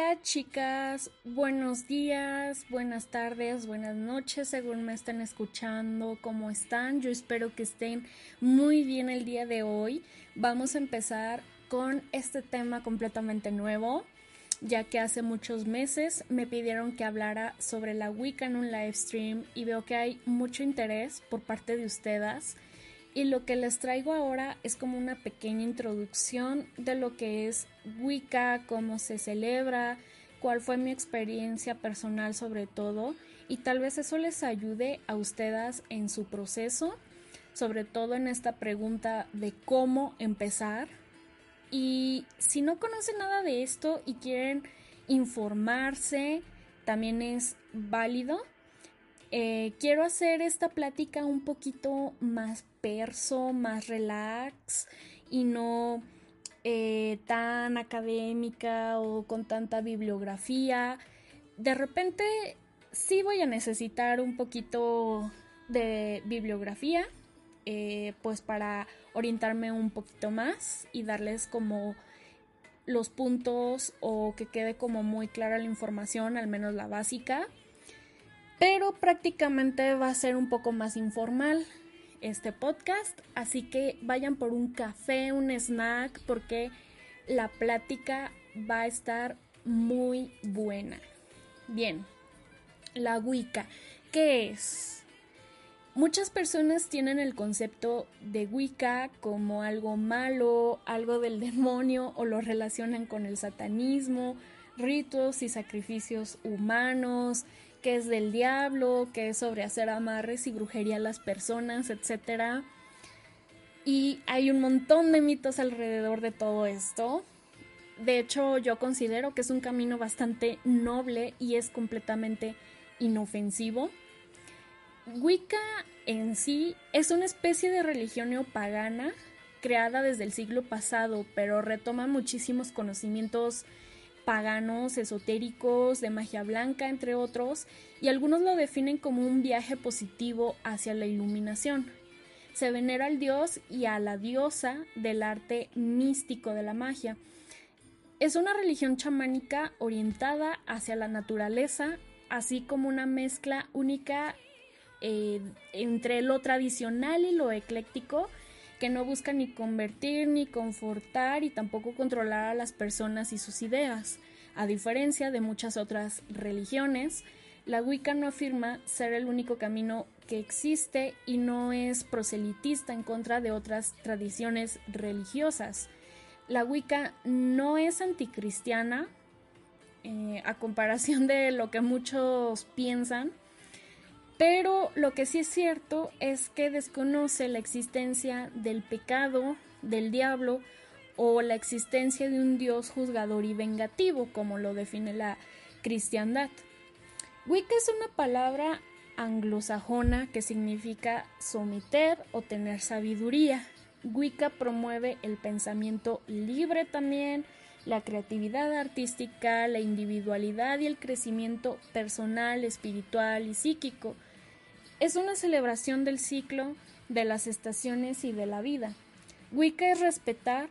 Hola chicas, buenos días, buenas tardes, buenas noches, según me están escuchando, ¿cómo están? Yo espero que estén muy bien el día de hoy. Vamos a empezar con este tema completamente nuevo, ya que hace muchos meses me pidieron que hablara sobre la Wicca en un live stream y veo que hay mucho interés por parte de ustedes. Y lo que les traigo ahora es como una pequeña introducción de lo que es Wicca, cómo se celebra, cuál fue mi experiencia personal sobre todo y tal vez eso les ayude a ustedes en su proceso, sobre todo en esta pregunta de cómo empezar. Y si no conocen nada de esto y quieren informarse, también es válido. Eh, quiero hacer esta plática un poquito más perso, más relax y no eh, tan académica o con tanta bibliografía. De repente sí voy a necesitar un poquito de bibliografía, eh, pues para orientarme un poquito más y darles como los puntos o que quede como muy clara la información, al menos la básica. Pero prácticamente va a ser un poco más informal este podcast, así que vayan por un café, un snack, porque la plática va a estar muy buena. Bien, la Wicca, ¿qué es? Muchas personas tienen el concepto de Wicca como algo malo, algo del demonio o lo relacionan con el satanismo, ritos y sacrificios humanos, que es del diablo, que es sobre hacer amarres y brujería a las personas, etc. Y hay un montón de mitos alrededor de todo esto. De hecho, yo considero que es un camino bastante noble y es completamente inofensivo. Wicca en sí es una especie de religión neopagana creada desde el siglo pasado, pero retoma muchísimos conocimientos paganos, esotéricos, de magia blanca, entre otros, y algunos lo definen como un viaje positivo hacia la iluminación. Se venera al dios y a la diosa del arte místico de la magia. Es una religión chamánica orientada hacia la naturaleza, así como una mezcla única eh, entre lo tradicional y lo ecléctico, que no busca ni convertir, ni confortar y tampoco controlar a las personas y sus ideas. A diferencia de muchas otras religiones, la Wicca no afirma ser el único camino que existe y no es proselitista en contra de otras tradiciones religiosas. La Wicca no es anticristiana, eh, a comparación de lo que muchos piensan, pero lo que sí es cierto es que desconoce la existencia del pecado, del diablo o la existencia de un Dios juzgador y vengativo, como lo define la cristiandad. Wicca es una palabra anglosajona que significa someter o tener sabiduría. Wicca promueve el pensamiento libre también, la creatividad artística, la individualidad y el crecimiento personal, espiritual y psíquico. Es una celebración del ciclo, de las estaciones y de la vida. Wicca es respetar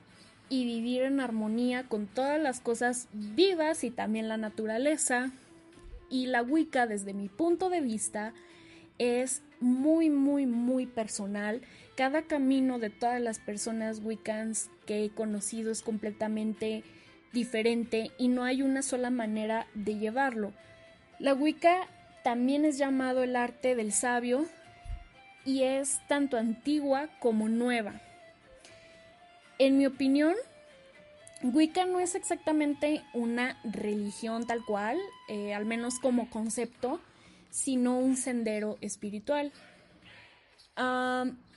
y vivir en armonía con todas las cosas vivas y también la naturaleza. Y la Wicca, desde mi punto de vista, es muy, muy, muy personal. Cada camino de todas las personas Wiccans que he conocido es completamente diferente y no hay una sola manera de llevarlo. La Wicca también es llamado el arte del sabio y es tanto antigua como nueva. En mi opinión, Wicca no es exactamente una religión tal cual, eh, al menos como concepto, sino un sendero espiritual.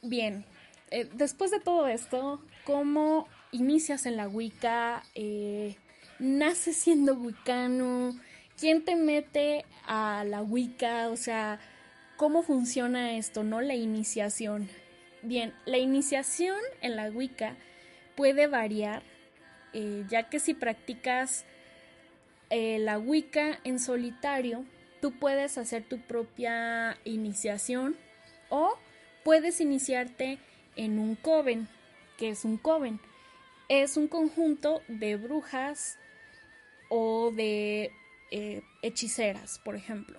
bien, eh, después de todo esto, ¿cómo inicias en la Wicca? Eh, ¿Naces siendo wicano? ¿Quién te mete a la Wicca? O sea, ¿cómo funciona esto, no? La iniciación. Bien, la iniciación en la Wicca puede variar, eh, ya que si practicas eh, la Wicca en solitario, tú puedes hacer tu propia iniciación o puedes iniciarte en un coven. que es un coven? Es un conjunto de brujas o de eh, hechiceras, por ejemplo.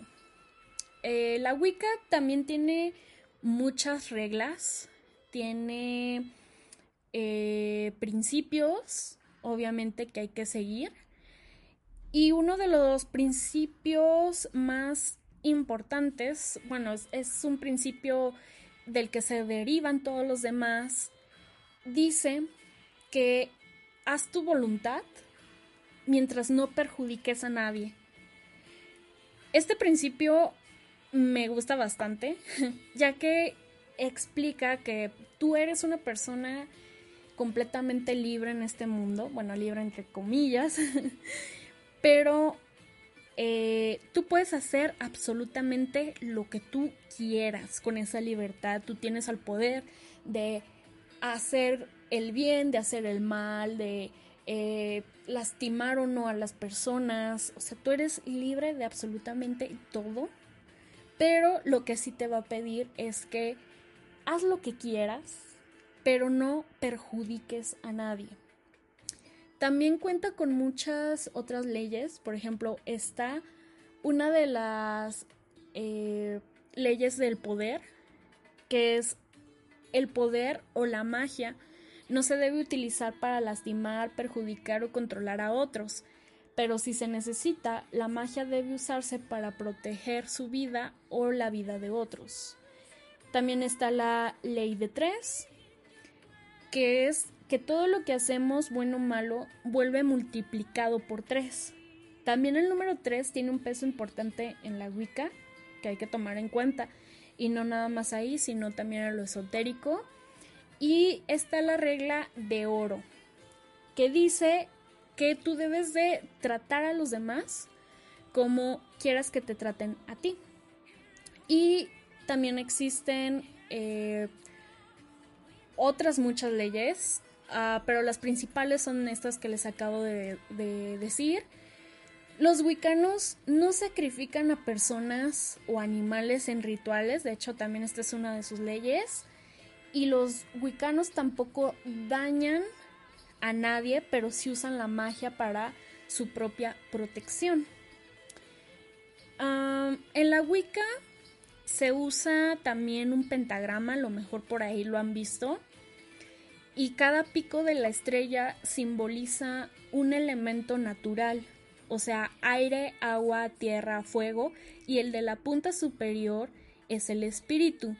Eh, la Wicca también tiene muchas reglas, tiene eh, principios, obviamente, que hay que seguir. Y uno de los principios más importantes, bueno, es, un principio del que se derivan todos los demás, dice que haz tu voluntad mientras no perjudiques a nadie. Este principio me gusta bastante, ya que explica que tú eres una persona completamente libre en este mundo, bueno, libre entre comillas, pero eh, tú puedes hacer absolutamente lo que tú quieras con esa libertad, tú tienes el poder de hacer el bien, de hacer el mal, de eh, lastimar o no a las personas, o sea, tú eres libre de absolutamente todo, pero lo que sí te va a pedir es que haz lo que quieras, pero no perjudiques a nadie. También cuenta con muchas otras leyes, por ejemplo, está una de las eh, leyes del poder, que es el poder o la magia no se debe utilizar para lastimar, perjudicar o controlar a otros, pero si se necesita, la magia debe usarse para proteger su vida o la vida de otros. También está la ley de tres, que es que todo lo que hacemos, bueno o malo, vuelve multiplicado por tres. También el número tres tiene un peso importante en la Wicca que hay que tomar en cuenta. Y no nada más ahí, sino también en lo esotérico. Y está la regla de oro, que dice que tú debes de tratar a los demás como quieras que te traten a ti. Y también existen eh, otras muchas leyes, ah, pero las principales son estas que les acabo de, decir. Los wicanos no sacrifican a personas o animales en rituales, de hecho también esta es una de sus leyes. Y los wicanos tampoco dañan a nadie, pero sí usan la magia para su propia protección. En la Wicca se usa también un pentagrama, a lo mejor por ahí lo han visto. Y cada pico de la estrella simboliza un elemento natural, o sea, aire, agua, tierra, fuego, y el de la punta superior es el espíritu.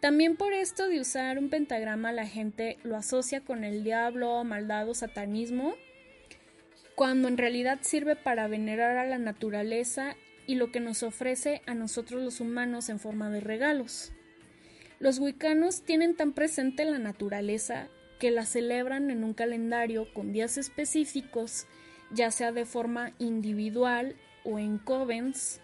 También por esto de usar un pentagrama la gente lo asocia con el diablo, maldad o satanismo, cuando en realidad sirve para venerar a la naturaleza y lo que nos ofrece a nosotros los humanos en forma de regalos. Los wicanos tienen tan presente la naturaleza que la celebran en un calendario con días específicos, ya sea de forma individual o en covens.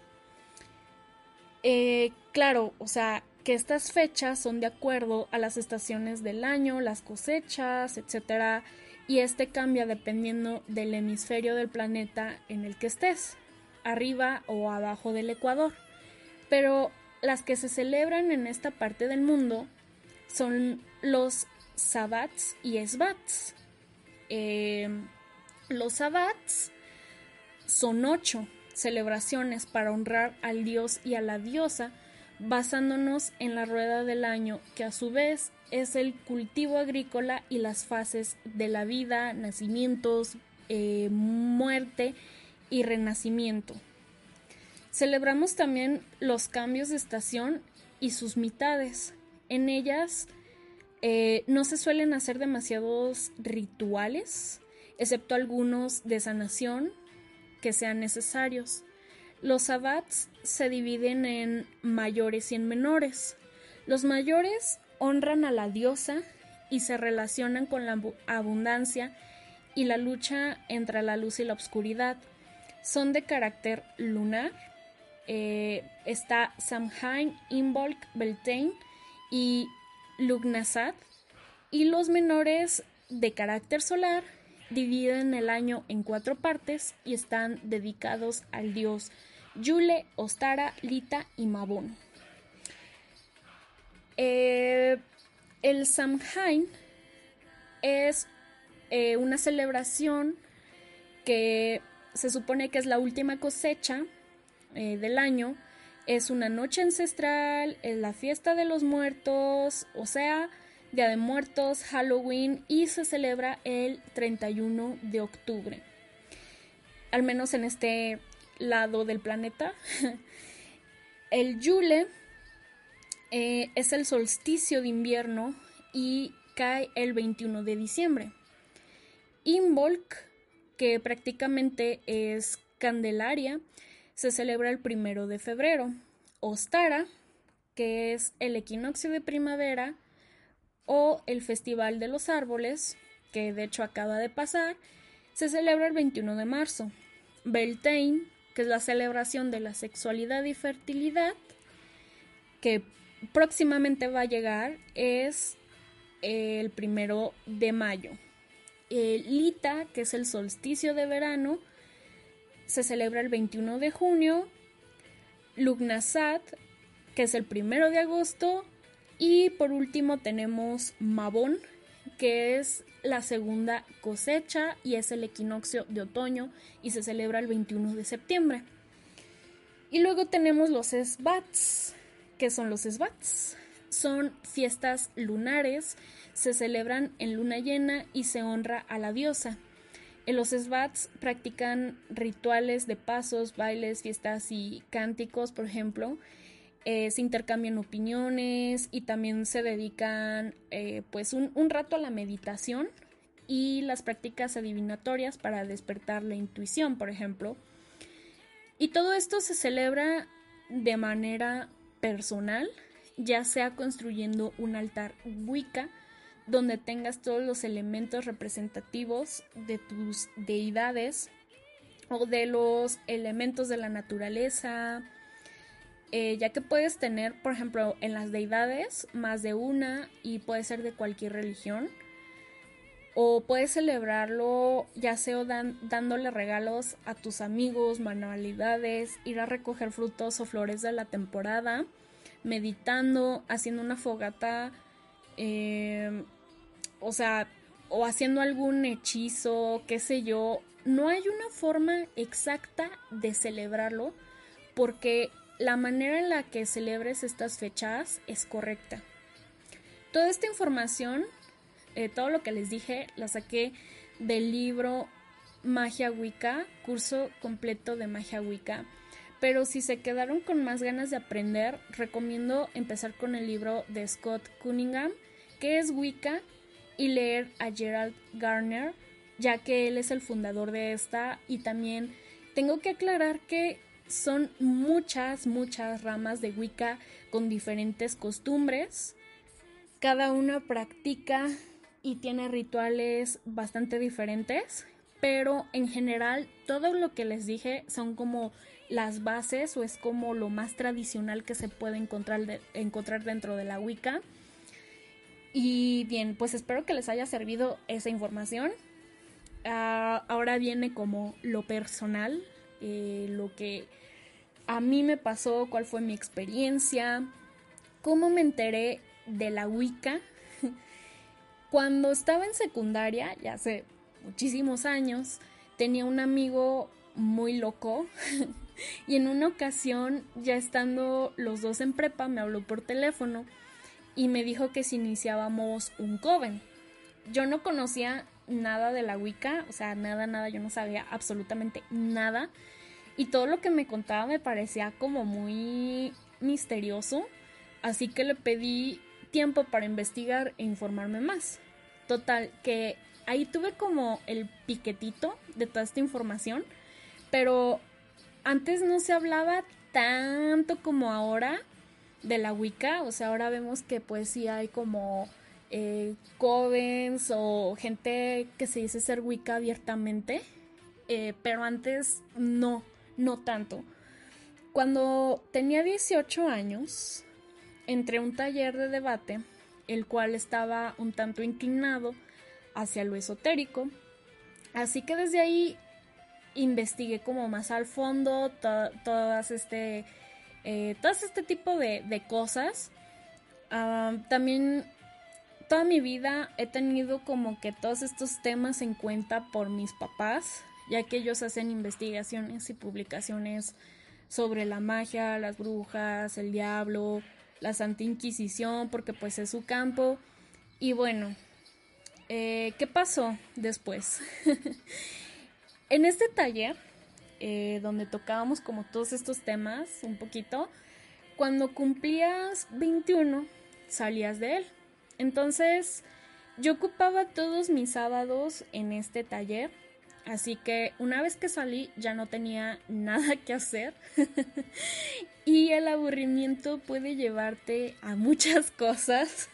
Eh, claro, o sea, que estas fechas son de acuerdo a las estaciones del año, las cosechas, etc. Y este cambia dependiendo del hemisferio del planeta en el que estés arriba o abajo del Ecuador. Pero las que se celebran en esta parte del mundo son los sabbats y esbats. Eh, los sabbats son ocho celebraciones para honrar al dios y a la diosa, basándonos en la rueda del año, que a su vez es el cultivo agrícola y las fases de la vida, nacimientos, eh, muerte y renacimiento. Celebramos también los cambios de estación y sus mitades. En ellas eh, no se suelen hacer demasiados rituales, excepto algunos de sanación que sean necesarios. Los sabbats se dividen en mayores y en menores. Los mayores honran a la diosa y se relacionan con la abundancia y la lucha entre la luz y la oscuridad son de carácter lunar. Eh, está Samhain, Imbolc, Beltane y Lugnasad. Y los menores de carácter solar dividen el año en cuatro partes y están dedicados al dios Yule, Ostara, Lita y Mabon. Eh, el Samhain es eh, una celebración que se supone que es la última cosecha eh, del año, es una noche ancestral, es la fiesta de los muertos, o sea, Día de Muertos, Halloween y se celebra el 31 de octubre. Al menos en este lado del planeta. el Yule eh, es el solsticio de invierno y cae el 21 de diciembre. Imbolc, que prácticamente es Candelaria, se celebra el primero de febrero. Ostara, que es el equinoccio de primavera, o el Festival de los Árboles, que de hecho acaba de pasar, se celebra el 21 de marzo. Beltane, que es la celebración de la sexualidad y fertilidad, que próximamente va a llegar, es el primero de mayo. Lita, que es el solsticio de verano, se celebra el 21 de junio. Lugnasat, que es el primero de agosto. Y por último tenemos Mabón, que es la segunda cosecha y es el equinoccio de otoño y se celebra el 21 de septiembre. Y luego tenemos los Sbats. ¿Qué son los Sbats? Son fiestas lunares, se celebran en luna llena y se honra a la diosa. En los Svats practican rituales de pasos, bailes, fiestas y cánticos, por ejemplo. Eh, se intercambian opiniones y también se dedican eh, pues un, un rato a la meditación y las prácticas adivinatorias para despertar la intuición, por ejemplo. Y todo esto se celebra de manera personal, ya sea construyendo un altar Wicca, donde tengas todos los elementos representativos de tus deidades o de los elementos de la naturaleza, eh, ya que puedes tener, por ejemplo, en las deidades más de una y puede ser de cualquier religión. O puedes celebrarlo ya sea dándole regalos a tus amigos, manualidades, ir a recoger frutos o flores de la temporada, meditando, haciendo una fogata eh, o sea, o haciendo algún hechizo, qué sé yo. No hay una forma exacta de celebrarlo porque la manera en la que celebres estas fechas es correcta. Toda esta información, eh, todo lo que les dije, la saqué del libro Magia Wicca, curso completo de Magia Wicca. Pero si se quedaron con más ganas de aprender, recomiendo empezar con el libro de Scott Cunningham, que es Wicca y leer a Gerald Garner, ya que él es el fundador de esta y también tengo que aclarar que son muchas, muchas ramas de Wicca con diferentes costumbres. Cada una practica y tiene rituales bastante diferentes, pero en general todo lo que les dije son como las bases o es como lo más tradicional que se puede encontrar, encontrar dentro de la Wicca. Y bien, pues espero que les haya servido esa información. Ah, ahora viene como lo personal, eh, lo que a mí me pasó, cuál fue mi experiencia, cómo me enteré de la Wicca. Cuando estaba en secundaria, ya hace muchísimos años, tenía un amigo muy loco y en una ocasión, ya estando los dos en prepa, me habló por teléfono y me dijo que si iniciábamos un coven. Yo no conocía nada de la Wicca, o sea, nada, nada, yo no sabía absolutamente nada. Y todo lo que me contaba me parecía como muy misterioso, así que le pedí tiempo para investigar e informarme más. Total, que ahí tuve como el piquetito de toda esta información, pero antes no se hablaba tanto como ahora de la Wicca, o sea, ahora vemos que pues sí hay como eh, covens o gente que se dice ser Wicca abiertamente, eh, pero antes no, no tanto. Cuando tenía 18 años, entré a un taller de debate, el cual estaba un tanto inclinado hacia lo esotérico, así que desde ahí investigué como más al fondo todas este eh, todo este tipo de, cosas. Ah, también toda mi vida he tenido como que todos estos temas en cuenta por mis papás. Ya que ellos hacen investigaciones y publicaciones sobre la magia, las brujas, el diablo, la Santa Inquisición, porque pues es su campo. Y bueno, eh, ¿qué pasó después? en este taller, eh, donde tocábamos como todos estos temas un poquito, cuando cumplías 21, salías de él. Entonces, yo ocupaba todos mis sábados en este taller Así que una vez que salí ya no tenía nada que hacer y el aburrimiento puede llevarte a muchas cosas.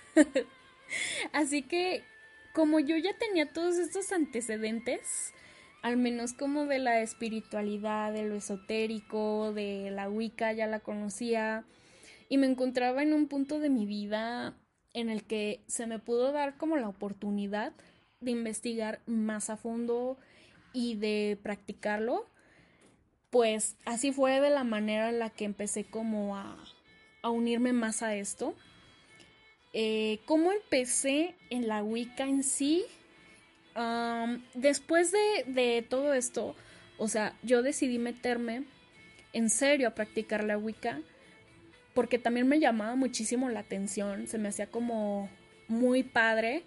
Así que como yo ya tenía todos estos antecedentes, al menos como de la espiritualidad, de lo esotérico, de la Wicca, ya la conocía y me encontraba en un punto de mi vida en el que se me pudo dar como la oportunidad de investigar más a fondo y de practicarlo, pues así fue de la manera en la que empecé como a, unirme más a esto. Eh, ¿Cómo empecé en la Wicca en sí? después de, de, todo esto, o sea, yo decidí meterme en serio a practicar la Wicca porque también me llamaba muchísimo la atención, se me hacía como muy padre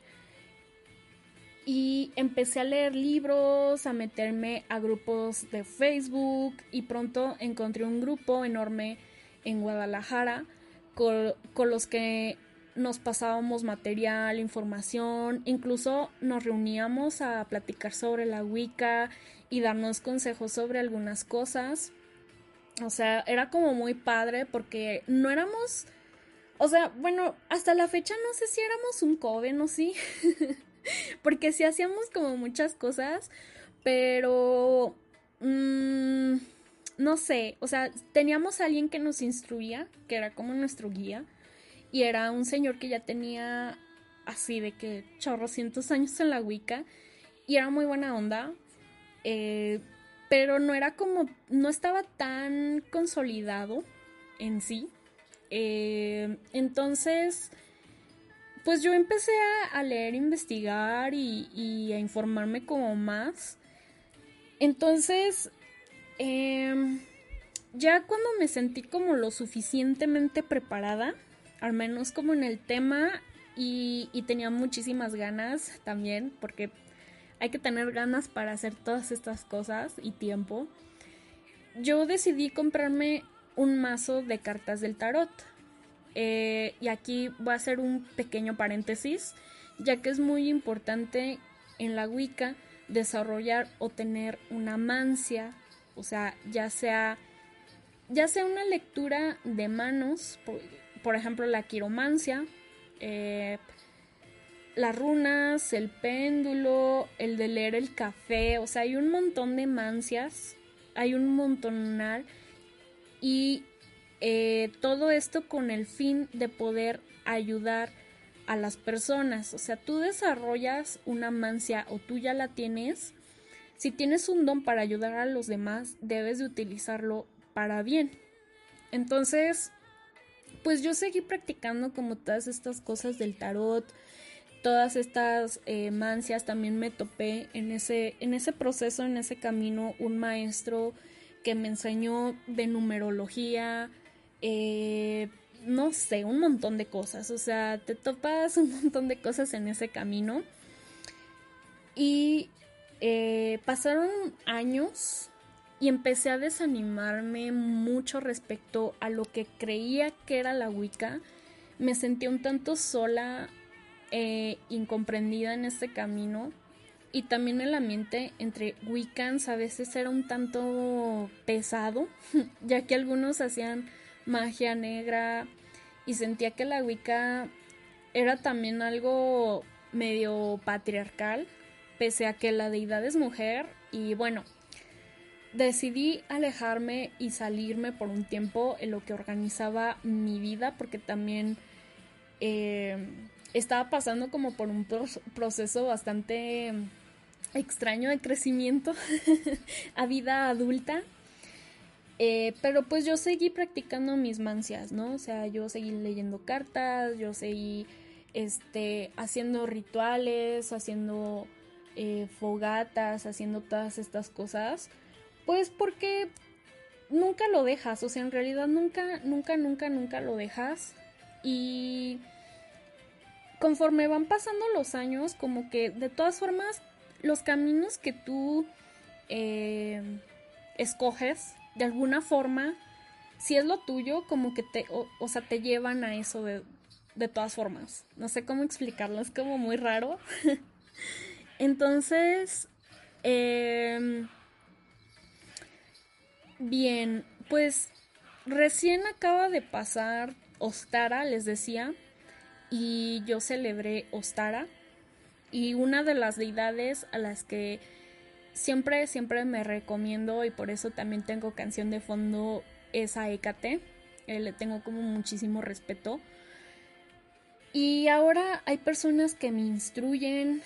y empecé a leer libros, a meterme a grupos de Facebook y pronto encontré un grupo enorme en Guadalajara con, los que nos pasábamos material, información, incluso nos reuníamos a platicar sobre la Wicca y darnos consejos sobre algunas cosas. O sea, era como muy padre porque no éramos, o sea, bueno, hasta la fecha no sé si éramos un coven o sí. Porque sí hacíamos como muchas cosas, pero... Mmm, no sé, o sea, teníamos a alguien que nos instruía, que era como nuestro guía, y era un señor que ya tenía así de que chorrocientos años en la Wicca, y era muy buena onda, eh, pero no era como, no estaba tan consolidado en sí. Eh, entonces, pues yo empecé a, leer, investigar y, a informarme como más. Entonces, em, ya cuando me sentí como lo suficientemente preparada, al menos como en el tema, y, y tenía muchísimas ganas también, porque hay que tener ganas para hacer todas estas cosas y tiempo, yo decidí comprarme un mazo de cartas del tarot. Eh, y aquí voy a hacer un pequeño paréntesis, ya que es muy importante en la Wicca desarrollar o tener una mancia, o sea, ya sea ya sea una lectura de manos, por, ejemplo la quiromancia, eh, las runas, el péndulo, el de leer el café, o sea, hay un montón de mancias, hay un montonar y eh, todo esto con el fin de poder ayudar a las personas. O sea, tú desarrollas una mancia o tú ya la tienes. Si tienes un don para ayudar a los demás, debes de utilizarlo para bien. Entonces, pues yo seguí practicando como todas estas cosas del tarot, todas estas eh, mancias. También me topé en ese, en ese proceso, en ese camino, un maestro que me enseñó de numerología, eh, no sé, un montón de cosas. O sea, te topas un montón de cosas en ese camino. Y eh, pasaron años y empecé a desanimarme mucho respecto a lo que creía que era la Wicca. Me sentí un tanto sola, eh, incomprendida en este camino. Y también el ambiente entre Wiccans a veces era un tanto pesado, ya que algunos hacían magia negra y sentía que la Wicca era también algo medio patriarcal, pese a que la deidad es mujer. Y bueno, decidí alejarme y salirme por un tiempo en lo que organizaba mi vida porque también eh, estaba pasando como por un proceso bastante extraño de crecimiento a vida adulta eh, pero pues yo seguí practicando mis mancias, ¿no? O sea, yo seguí leyendo cartas, yo seguí este, haciendo rituales, haciendo eh, fogatas, haciendo todas estas cosas, pues porque nunca lo dejas, o sea, en realidad nunca, nunca, nunca, nunca lo dejas. Y conforme van pasando los años, como que de todas formas, los caminos que tú eh, escoges, de alguna forma, si es lo tuyo, como que te, o, sea, te llevan a eso de, de todas formas. No sé cómo explicarlo, es como muy raro. Entonces, em, bien, pues recién acaba de pasar Ostara, les decía, y yo celebré Ostara. Y una de las deidades a las que siempre, siempre me recomiendo y por eso también tengo canción de fondo es a Hécate. Eh, le tengo como muchísimo respeto. Y ahora hay personas que me instruyen,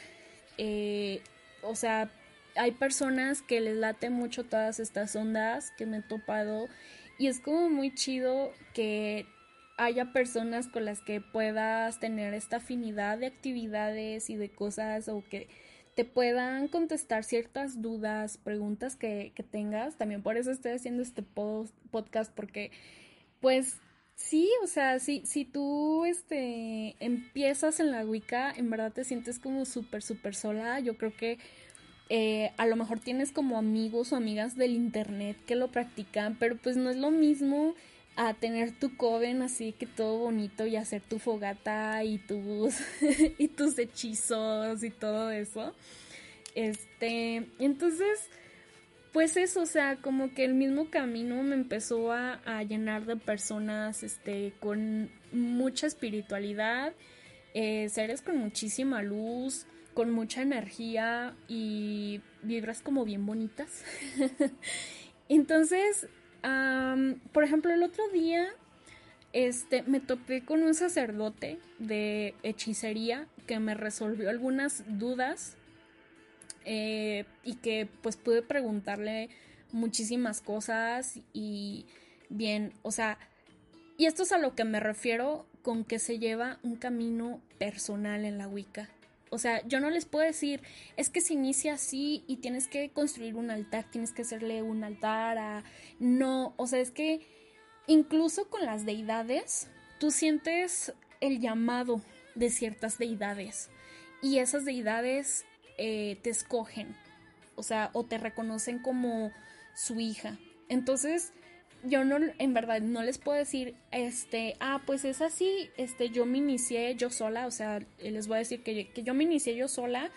eh, o sea, hay personas que les late mucho todas estas ondas que me he topado y es como muy chido que haya personas con las que puedas tener esta afinidad de actividades y de cosas o que te puedan contestar ciertas dudas, preguntas que, tengas. También por eso estoy haciendo este podcast porque pues sí, o sea, si, si tú este, empiezas en la Wicca, en verdad te sientes como súper, súper sola. Yo creo que eh, a lo mejor tienes como amigos o amigas del internet que lo practican, pero pues no es lo mismo a tener tu coven así que todo bonito y hacer tu fogata y tus y tus hechizos y todo eso. Este, entonces pues eso, o sea, como que el mismo camino me empezó a, llenar de personas este con mucha espiritualidad, eh, seres con muchísima luz, con mucha energía y vibras como bien bonitas. Entonces, por ejemplo, el otro día este, me topé con un sacerdote de hechicería que me resolvió algunas dudas eh, y que pues pude preguntarle muchísimas cosas y bien, o sea, y esto es a lo que me refiero con que se lleva un camino personal en la Wicca. O sea, yo no les puedo decir, es que se inicia así y tienes que construir un altar, tienes que hacerle un altar a... No, o sea, es que incluso con las deidades, tú sientes el llamado de ciertas deidades y esas deidades eh, te escogen, o sea, o te reconocen como su hija. Entonces, yo no, en verdad, no les puedo decir, este, ah, pues es así, este, yo me inicié yo sola, o sea, les voy a decir que, que yo me inicié yo sola,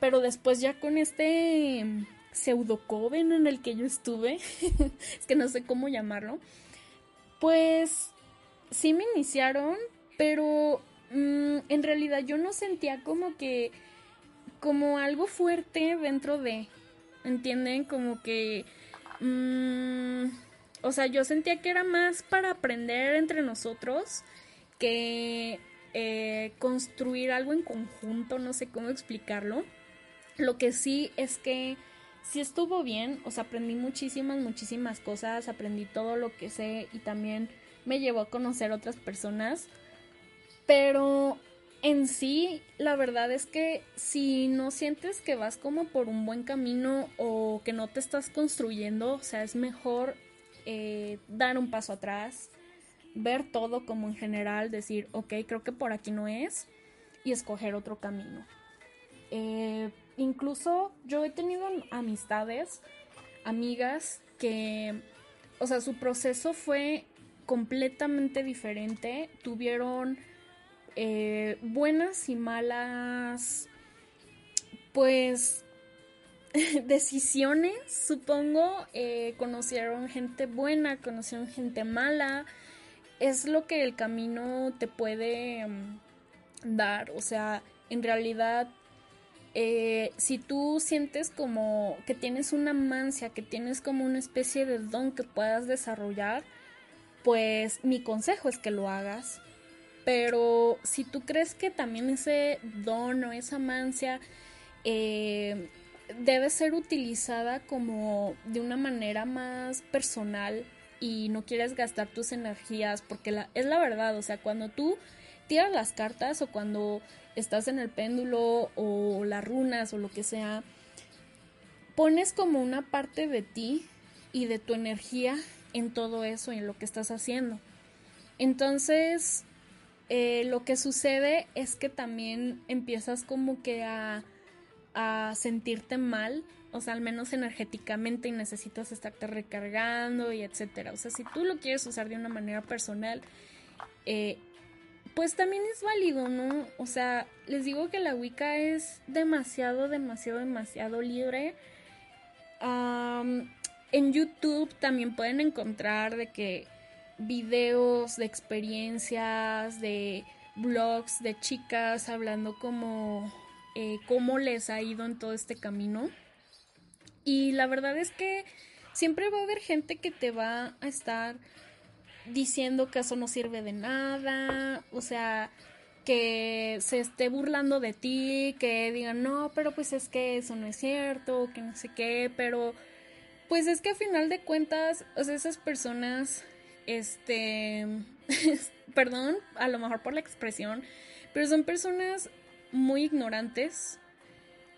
pero después ya con este pseudo coven en el que yo estuve, es que no sé cómo llamarlo, pues sí me iniciaron, pero mm, en realidad yo no sentía como que, como algo fuerte dentro de, ¿entienden? Como que... Mmm, o sea, yo sentía que era más para aprender entre nosotros que eh, construir algo en conjunto, no sé cómo explicarlo. Lo que sí es que sí estuvo bien, o sea, aprendí muchísimas, muchísimas cosas, aprendí todo lo que sé y también me llevó a conocer otras personas. Pero en sí, la verdad es que si no sientes que vas como por un buen camino o que no te estás construyendo, o sea, es mejor eh, dar un paso atrás, ver todo como en general, decir, ok, creo que por aquí no es, y escoger otro camino. Eh, incluso yo he tenido amistades, amigas que, o sea, su proceso fue completamente diferente, tuvieron eh, buenas y malas, pues decisiones, supongo. Eh, conocieron gente buena, conocieron gente mala. Es lo que el camino te puede mm, dar. O sea, en realidad, eh, si tú sientes como que tienes una mancia, que tienes como una especie de don que puedas desarrollar, pues mi consejo es que lo hagas. Pero si tú crees que también ese don o esa mancia eh, debe ser utilizada como de una manera más personal y no quieres gastar tus energías porque la, es la verdad, o sea, cuando tú tiras las cartas o cuando estás en el péndulo o las runas o lo que sea, pones como una parte de ti y de tu energía en todo eso y en lo que estás haciendo. Entonces, eh, lo que sucede es que también empiezas como que a, a sentirte mal, o sea, al menos energéticamente y necesitas estarte recargando y etcétera. O sea, si tú lo quieres usar de una manera personal, eh, pues también es válido, ¿no? O sea, les digo que la Wicca es demasiado, demasiado, demasiado libre. en YouTube también pueden encontrar de que videos de experiencias, de blogs de chicas hablando como eh, cómo les ha ido en todo este camino. Y la verdad es que siempre va a haber gente que te va a estar diciendo que eso no sirve de nada, o sea, que se esté burlando de ti, que digan, no, pero pues es que eso no es cierto, que no sé qué, pero pues es que a final de cuentas, o sea, esas personas este, perdón, a lo mejor por la expresión, pero son personas muy ignorantes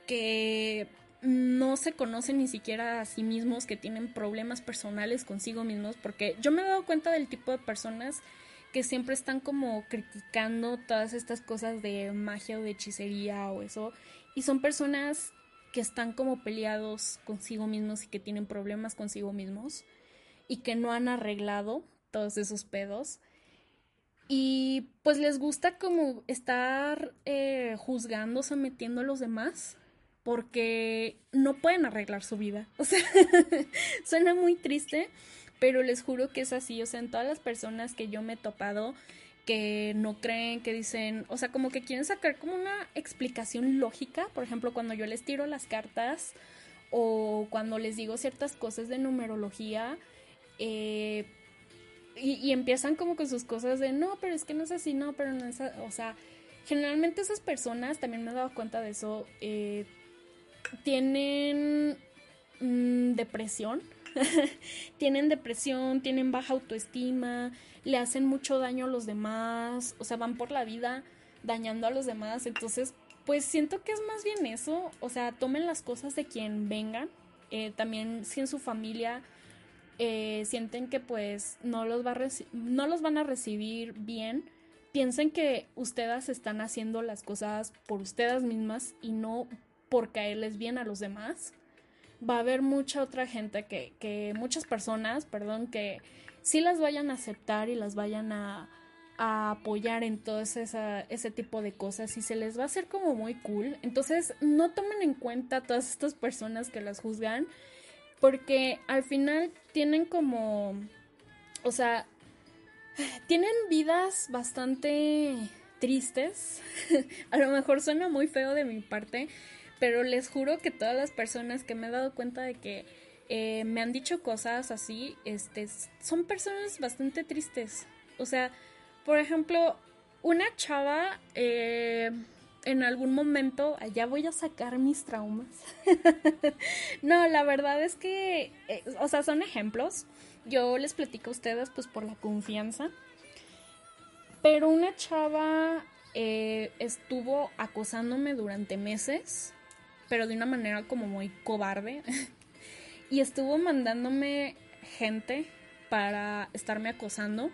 que no se conocen ni siquiera a sí mismos, que tienen problemas personales consigo mismos, porque yo me he dado cuenta del tipo de personas que siempre están como criticando todas estas cosas de magia o de hechicería o eso, y son personas que están como peleados consigo mismos y que tienen problemas consigo mismos y que no han arreglado todos esos pedos. Y pues les gusta como estar eh, juzgando, sometiendo a los demás, porque no pueden arreglar su vida. O sea, suena muy triste, pero les juro que es así. O sea, en todas las personas que yo me he topado, que no creen, que dicen, o sea, como que quieren sacar como una explicación lógica, por ejemplo, cuando yo les tiro las cartas o cuando les digo ciertas cosas de numerología, eh, y, empiezan como con sus cosas de no, pero es que no es así, no, pero no es O sea, generalmente esas personas, también me he dado cuenta de eso, eh, tienen mm, depresión. tienen depresión, tienen baja autoestima, le hacen mucho daño a los demás, o sea, van por la vida dañando a los demás. Entonces, pues siento que es más bien eso, o sea, tomen las cosas de quien vengan. Eh, también si en su familia eh, sienten que pues no los, va no los van a recibir bien, piensen que ustedes están haciendo las cosas por ustedes mismas y no por caerles bien a los demás. Va a haber mucha otra gente que, que muchas personas, perdón, que sí las vayan a aceptar y las vayan a, a apoyar en todo ese, ese tipo de cosas y se les va a hacer como muy cool. Entonces no tomen en cuenta todas estas personas que las juzgan porque al final tienen como, o sea, tienen vidas bastante tristes. a lo mejor suena muy feo de mi parte, pero les juro que todas las personas que me he dado cuenta de que eh, me han dicho cosas así, este, son personas bastante tristes. O sea, por ejemplo, una chava eh, en algún momento allá voy a sacar mis traumas. no, la verdad es que, eh, o sea, son ejemplos. Yo les platico a ustedes pues por la confianza. Pero una chava eh, estuvo acosándome durante meses, pero de una manera como muy cobarde. y estuvo mandándome gente para estarme acosando.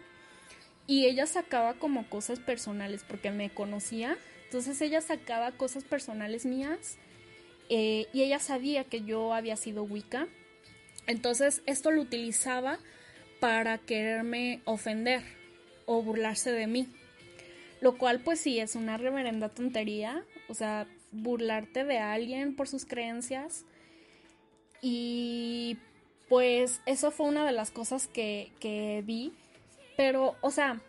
Y ella sacaba como cosas personales porque me conocía entonces ella sacaba cosas personales mías eh, y ella sabía que yo había sido Wicca. Entonces esto lo utilizaba para quererme ofender o burlarse de mí. Lo cual pues sí es una reverenda tontería. O sea, burlarte de alguien por sus creencias. Y pues eso fue una de las cosas que, que vi. Pero, o sea,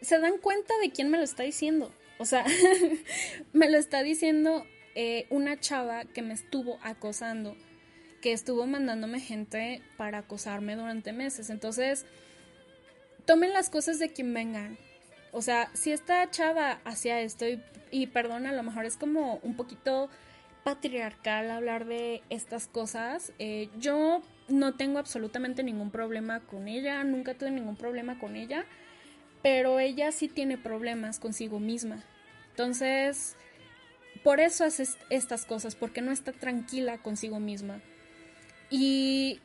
se dan cuenta de quién me lo está diciendo. O sea, me lo está diciendo eh, una chava que me estuvo acosando, que estuvo mandándome gente para acosarme durante meses. Entonces, tomen las cosas de quien vengan. O sea, si esta chava hacía esto, y, y perdona, a lo mejor es como un poquito patriarcal hablar de estas cosas. Eh, yo no tengo absolutamente ningún problema con ella, nunca tuve ningún problema con ella pero ella sí tiene problemas consigo misma. Entonces, por eso hace estas cosas, porque no está tranquila consigo misma. Y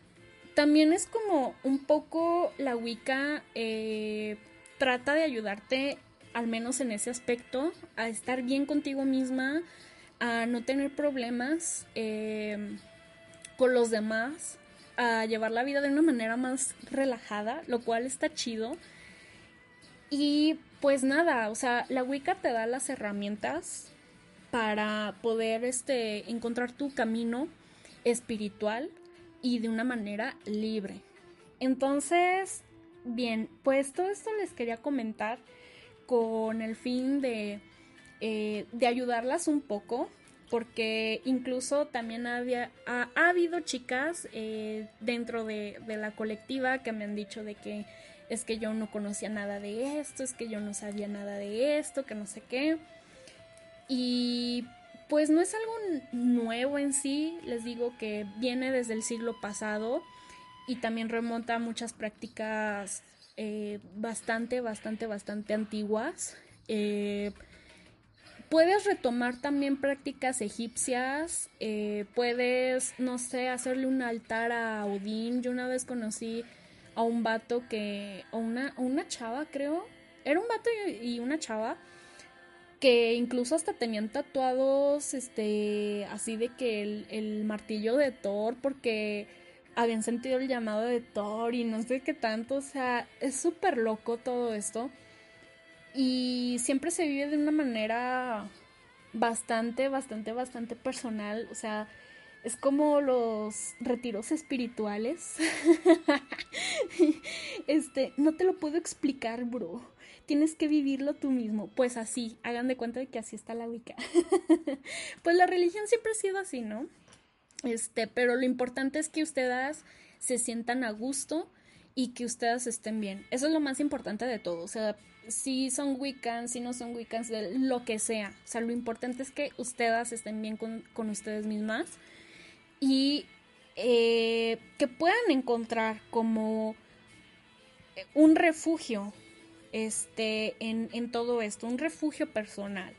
también es como un poco la Wicca eh, trata de ayudarte, al menos en ese aspecto, a estar bien contigo misma, a no tener problemas eh, con los demás, a llevar la vida de una manera más relajada, lo cual está chido. Y pues nada, o sea, la Wicca te da las herramientas para poder este, encontrar tu camino espiritual y de una manera libre. Entonces, bien, pues todo esto les quería comentar con el fin de, eh, de ayudarlas un poco, porque incluso también había, ha, habido chicas eh, dentro de, de la colectiva que me han dicho de que es que yo no conocía nada de esto, es que yo no sabía nada de esto, que no sé qué. Y pues no es algo nuevo en sí, les digo que viene desde el siglo pasado y también remonta a muchas prácticas eh, bastante, bastante, bastante antiguas. Eh, puedes retomar también prácticas egipcias, eh, puedes, no sé, hacerle un altar a Odín. Yo una vez conocí a un vato que, o una, una chava creo, era un vato y una chava que incluso hasta tenían tatuados, este, así de que el, martillo de Thor, porque habían sentido el llamado de Thor y no sé qué tanto, o sea, es súper loco todo esto. Y siempre se vive de una manera bastante, bastante, bastante personal, o sea, es como los retiros espirituales. este, no te lo puedo explicar, bro tienes que vivirlo tú mismo. Pues así, hagan de cuenta de que así está la Wicca. pues la religión siempre ha sido así, ¿no? Este, pero lo importante es que ustedes se sientan a gusto y que ustedes estén bien. Eso es lo más importante de todo. O sea, si son Wiccans, si no son Wiccans, lo que sea. O sea, lo importante es que ustedes estén bien con, ustedes mismas y eh, que puedan encontrar como un refugio este, en, en todo esto, un refugio personal.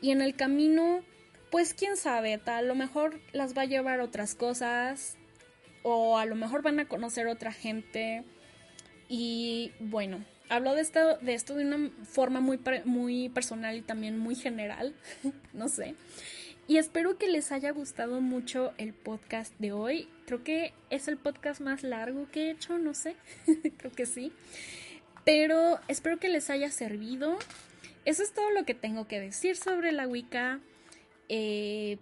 Y en el camino, pues quién sabe, a lo mejor las va a llevar otras cosas o a lo mejor van a conocer otra gente. Y bueno, hablo de esto, de esto de una forma muy, muy personal y también muy general, no sé. Y espero que les haya gustado mucho el podcast de hoy. Creo que es el podcast más largo que he hecho, no sé, creo que sí. Pero espero que les haya servido. Eso es todo lo que tengo que decir sobre la Wicca. Eh,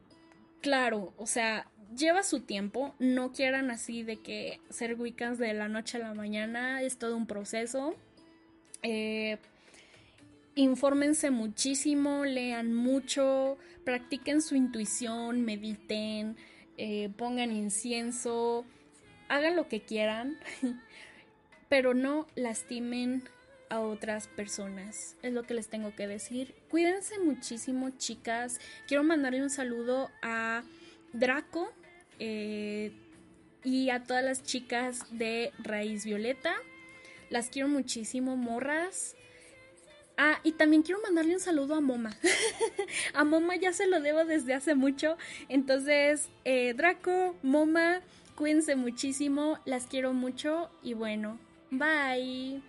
claro, o sea, lleva su tiempo. No quieran así de que ser Wiccans de la noche a la mañana. Es todo un proceso. Eh, infórmense muchísimo, lean mucho, practiquen su intuición, mediten, eh, pongan incienso, hagan lo que quieran. pero no lastimen a otras personas. Es lo que les tengo que decir. Cuídense muchísimo, chicas. Quiero mandarle un saludo a Draco eh, y a todas las chicas de Raíz Violeta. Las quiero muchísimo, morras. Ah, y también quiero mandarle un saludo a Moma. a Moma ya se lo debo desde hace mucho. Entonces, eh, Draco, Moma, cuídense muchísimo, las quiero mucho y bueno, bye.